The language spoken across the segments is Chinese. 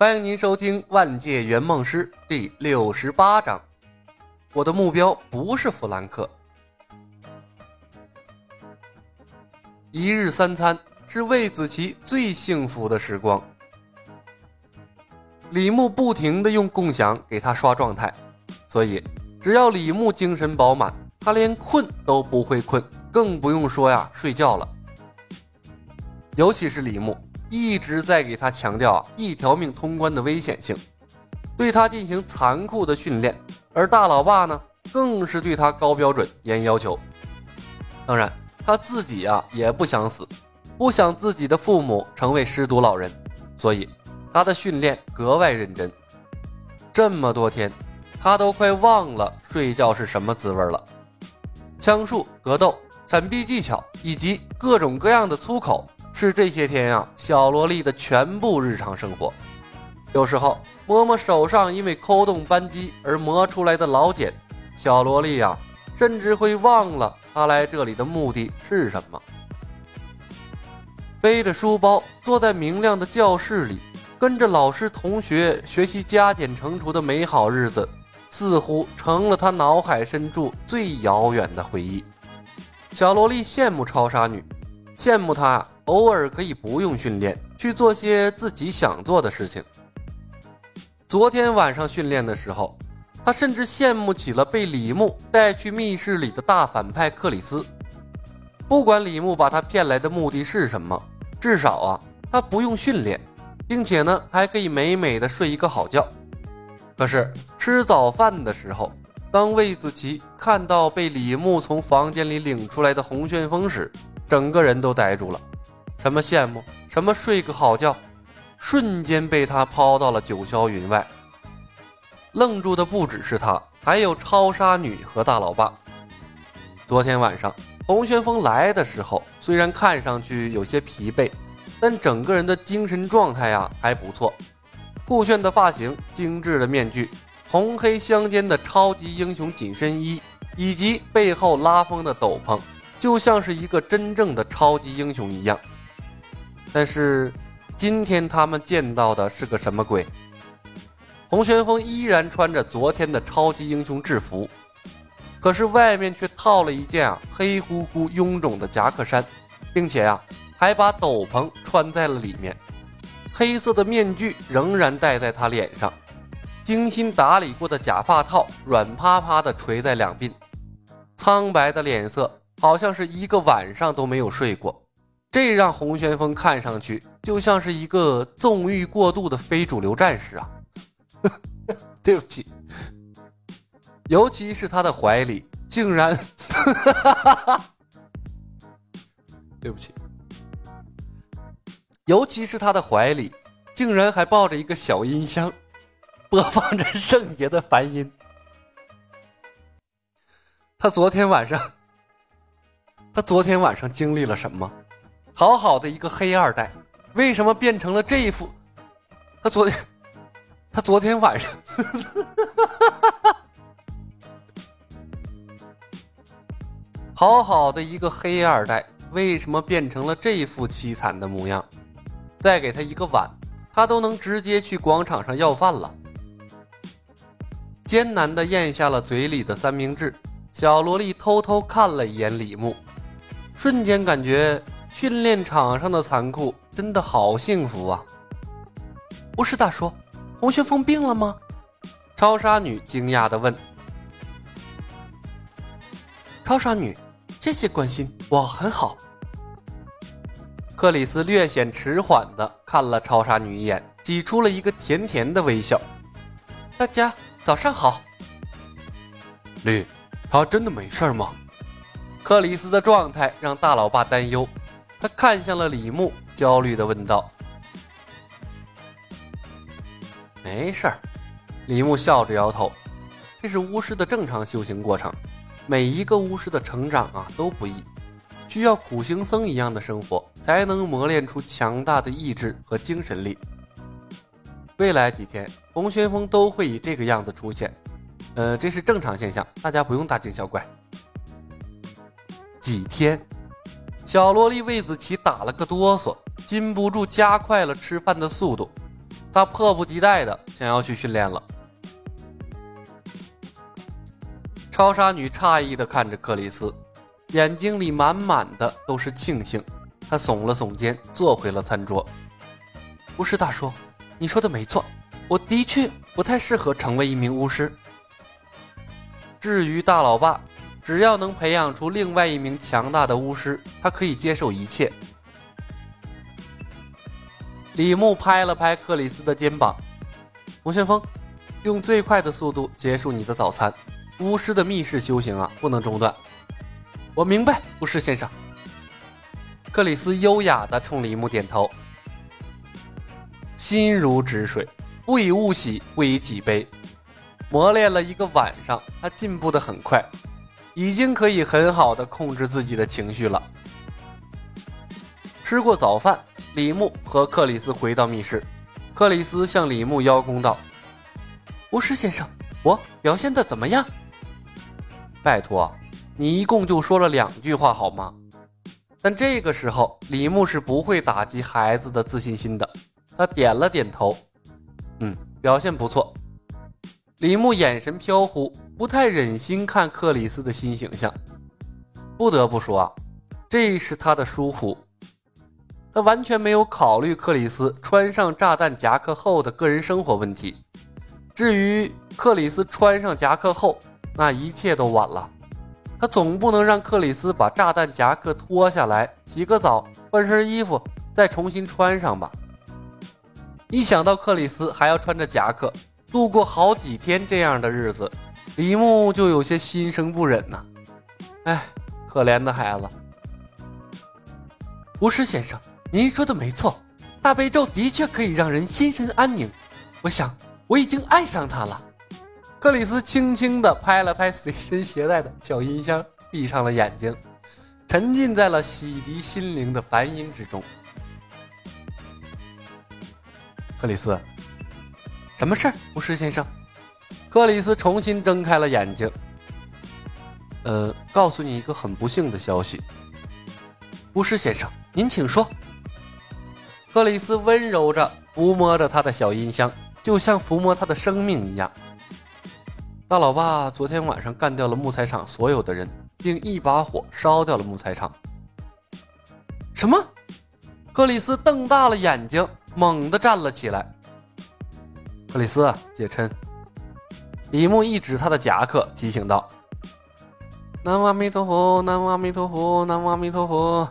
欢迎您收听《万界圆梦师》第六十八章。我的目标不是弗兰克。一日三餐是魏子琪最幸福的时光。李牧不停的用共享给他刷状态，所以只要李牧精神饱满，他连困都不会困，更不用说呀睡觉了。尤其是李牧。一直在给他强调啊一条命通关的危险性，对他进行残酷的训练，而大老爸呢，更是对他高标准严要求。当然，他自己啊也不想死，不想自己的父母成为失独老人，所以他的训练格外认真。这么多天，他都快忘了睡觉是什么滋味了。枪术、格斗、闪避技巧以及各种各样的粗口。是这些天呀，小萝莉的全部日常生活。有时候摸摸手上因为抠动扳机而磨出来的老茧，小萝莉呀，甚至会忘了她来这里的目的是什么。背着书包坐在明亮的教室里，跟着老师同学学习加减乘除的美好日子，似乎成了她脑海深处最遥远的回忆。小萝莉羡慕超杀女，羡慕她。偶尔可以不用训练，去做些自己想做的事情。昨天晚上训练的时候，他甚至羡慕起了被李牧带去密室里的大反派克里斯。不管李牧把他骗来的目的是什么，至少啊，他不用训练，并且呢，还可以美美的睡一个好觉。可是吃早饭的时候，当魏子琪看到被李牧从房间里领出来的洪旋风时，整个人都呆住了。什么羡慕，什么睡个好觉，瞬间被他抛到了九霄云外。愣住的不只是他，还有超杀女和大老爸。昨天晚上，洪旋风来的时候，虽然看上去有些疲惫，但整个人的精神状态呀还不错。酷炫的发型，精致的面具，红黑相间的超级英雄紧身衣，以及背后拉风的斗篷，就像是一个真正的超级英雄一样。但是，今天他们见到的是个什么鬼？洪旋风依然穿着昨天的超级英雄制服，可是外面却套了一件啊黑乎乎、臃肿的夹克衫，并且呀还把斗篷穿在了里面。黑色的面具仍然戴在他脸上，精心打理过的假发套软趴趴的垂在两鬓，苍白的脸色好像是一个晚上都没有睡过。这让洪旋风看上去就像是一个纵欲过度的非主流战士啊！对不起，尤其是他的怀里竟然…… 对不起，尤其是他的怀里竟然还抱着一个小音箱，播放着圣洁的梵音。他昨天晚上，他昨天晚上经历了什么？好好的一个黑二代，为什么变成了这一副？他昨天，他昨天晚上，好好的一个黑二代，为什么变成了这副凄惨的模样？再给他一个碗，他都能直接去广场上要饭了。艰难的咽下了嘴里的三明治，小萝莉偷偷看了一眼李牧，瞬间感觉。训练场上的残酷真的好幸福啊！不是大叔，红旋风病了吗？超杀女惊讶的问。超杀女，谢谢关心我很好。克里斯略显迟缓的看了超杀女一眼，挤出了一个甜甜的微笑。大家早上好。绿，他真的没事吗？克里斯的状态让大老爸担忧。他看向了李牧，焦虑的问道：“没事儿。”李牧笑着摇头：“这是巫师的正常修行过程，每一个巫师的成长啊都不易，需要苦行僧一样的生活，才能磨练出强大的意志和精神力。未来几天，红旋风都会以这个样子出现，呃，这是正常现象，大家不用大惊小怪。几天。”小萝莉魏子琪打了个哆嗦，禁不住加快了吃饭的速度。他迫不及待的想要去训练了。超杀女诧异的看着克里斯，眼睛里满满的都是庆幸。她耸了耸肩，坐回了餐桌。巫师大叔，你说的没错，我的确不太适合成为一名巫师。至于大老爸，只要能培养出另外一名强大的巫师，他可以接受一切。李牧拍了拍克里斯的肩膀：“魔旋风，用最快的速度结束你的早餐。巫师的密室修行啊，不能中断。”我明白，巫师先生。克里斯优雅地冲李牧点头，心如止水，不以物喜，不以己悲。磨练了一个晚上，他进步得很快，已经可以很好的控制自己的情绪了。吃过早饭，李牧和克里斯回到密室。克里斯向李牧邀功道：“巫师先生，我表现的怎么样？拜托，你一共就说了两句话好吗？”但这个时候，李牧是不会打击孩子的自信心的。他点了点头，嗯，表现不错。李牧眼神飘忽，不太忍心看克里斯的新形象。不得不说啊，这是他的疏忽。他完全没有考虑克里斯穿上炸弹夹克后的个人生活问题。至于克里斯穿上夹克后，那一切都晚了。他总不能让克里斯把炸弹夹克脱下来，洗个澡，换身衣服，再重新穿上吧。一想到克里斯还要穿着夹克度过好几天这样的日子，李牧就有些心生不忍呐。哎，可怜的孩子。巫师先生，您说的没错，大悲咒的确可以让人心神安宁。我想，我已经爱上它了。克里斯轻轻地拍了拍随身携带的小音箱，闭上了眼睛，沉浸在了洗涤心灵的梵音之中。克里斯，什么事儿？巫师先生，克里斯重新睁开了眼睛。呃，告诉你一个很不幸的消息。巫师先生，您请说。克里斯温柔着抚摸着他的小音箱，就像抚摸他的生命一样。大老爸昨天晚上干掉了木材厂所有的人，并一把火烧掉了木材厂。什么？克里斯瞪大了眼睛，猛地站了起来。克里斯，解琛。李牧一指他的夹克，提醒道：“南无阿弥陀佛，南无阿弥陀佛，南无阿弥陀佛。”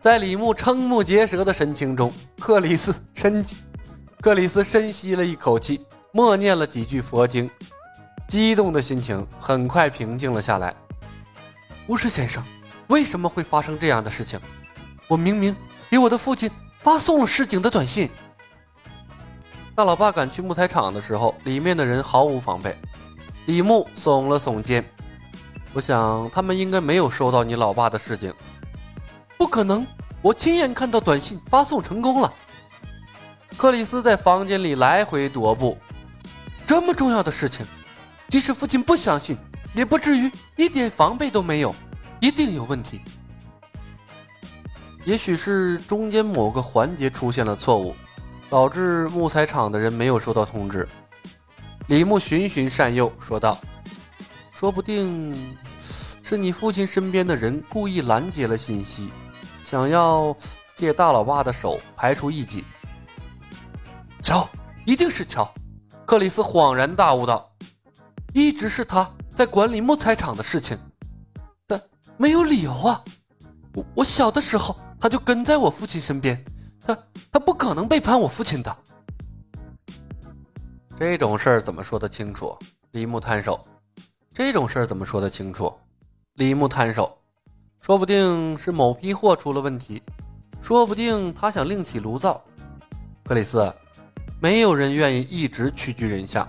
在李牧瞠目结舌的神情中，克里斯深吸克里斯深吸了一口气，默念了几句佛经。激动的心情很快平静了下来。巫师先生，为什么会发生这样的事情？我明明给我的父亲发送了示警的短信。大老爸赶去木材厂的时候，里面的人毫无防备。李牧耸了耸肩，我想他们应该没有收到你老爸的示警。不可能，我亲眼看到短信发送成功了。克里斯在房间里来回踱步，这么重要的事情。即使父亲不相信，也不至于一点防备都没有，一定有问题。也许是中间某个环节出现了错误，导致木材厂的人没有收到通知。李牧循循善诱说道：“说不定是你父亲身边的人故意拦截了信息，想要借大老爸的手排除异己。”乔，一定是乔！克里斯恍然大悟道。一直是他在管理木材厂的事情，但没有理由啊！我我小的时候他就跟在我父亲身边，他他不可能背叛我父亲的。这种事儿怎么说得清楚？李牧摊手。这种事儿怎么说得清楚？李牧摊手。说不定是某批货出了问题，说不定他想另起炉灶。克里斯，没有人愿意一直屈居人下。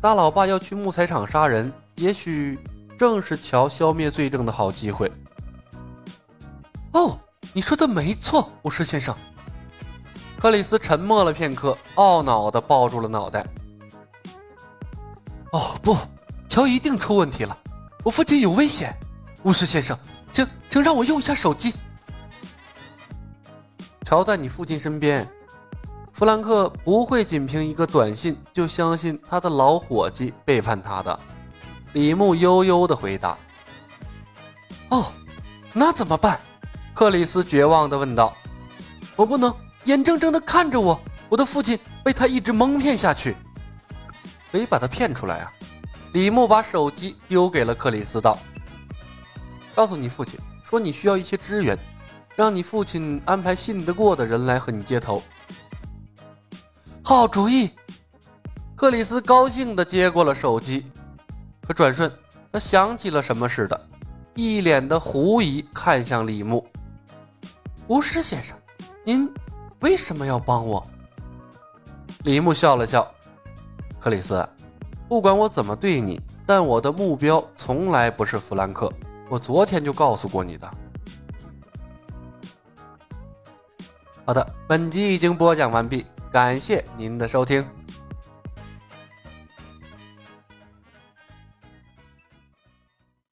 大老爸要去木材厂杀人，也许正是乔消灭罪证的好机会。哦，你说的没错，巫师先生。克里斯沉默了片刻，懊恼地抱住了脑袋。哦不，乔一定出问题了，我父亲有危险。巫师先生，请请让我用一下手机。乔在你父亲身边，弗兰克不会仅凭一个短信就相信他的老伙计背叛他的。李牧悠悠的回答：“哦，那怎么办？”克里斯绝望的问道。“我不能眼睁睁的看着我我的父亲被他一直蒙骗下去，可以把他骗出来啊！”李牧把手机丢给了克里斯，道：“告诉你父亲，说你需要一些支援，让你父亲安排信得过的人来和你接头。”好主意！克里斯高兴地接过了手机，可转瞬他想起了什么似的，一脸的狐疑看向李牧：“巫师先生，您为什么要帮我？”李牧笑了笑：“克里斯，不管我怎么对你，但我的目标从来不是弗兰克。我昨天就告诉过你的。”好的，本集已经播讲完毕。感谢您的收听。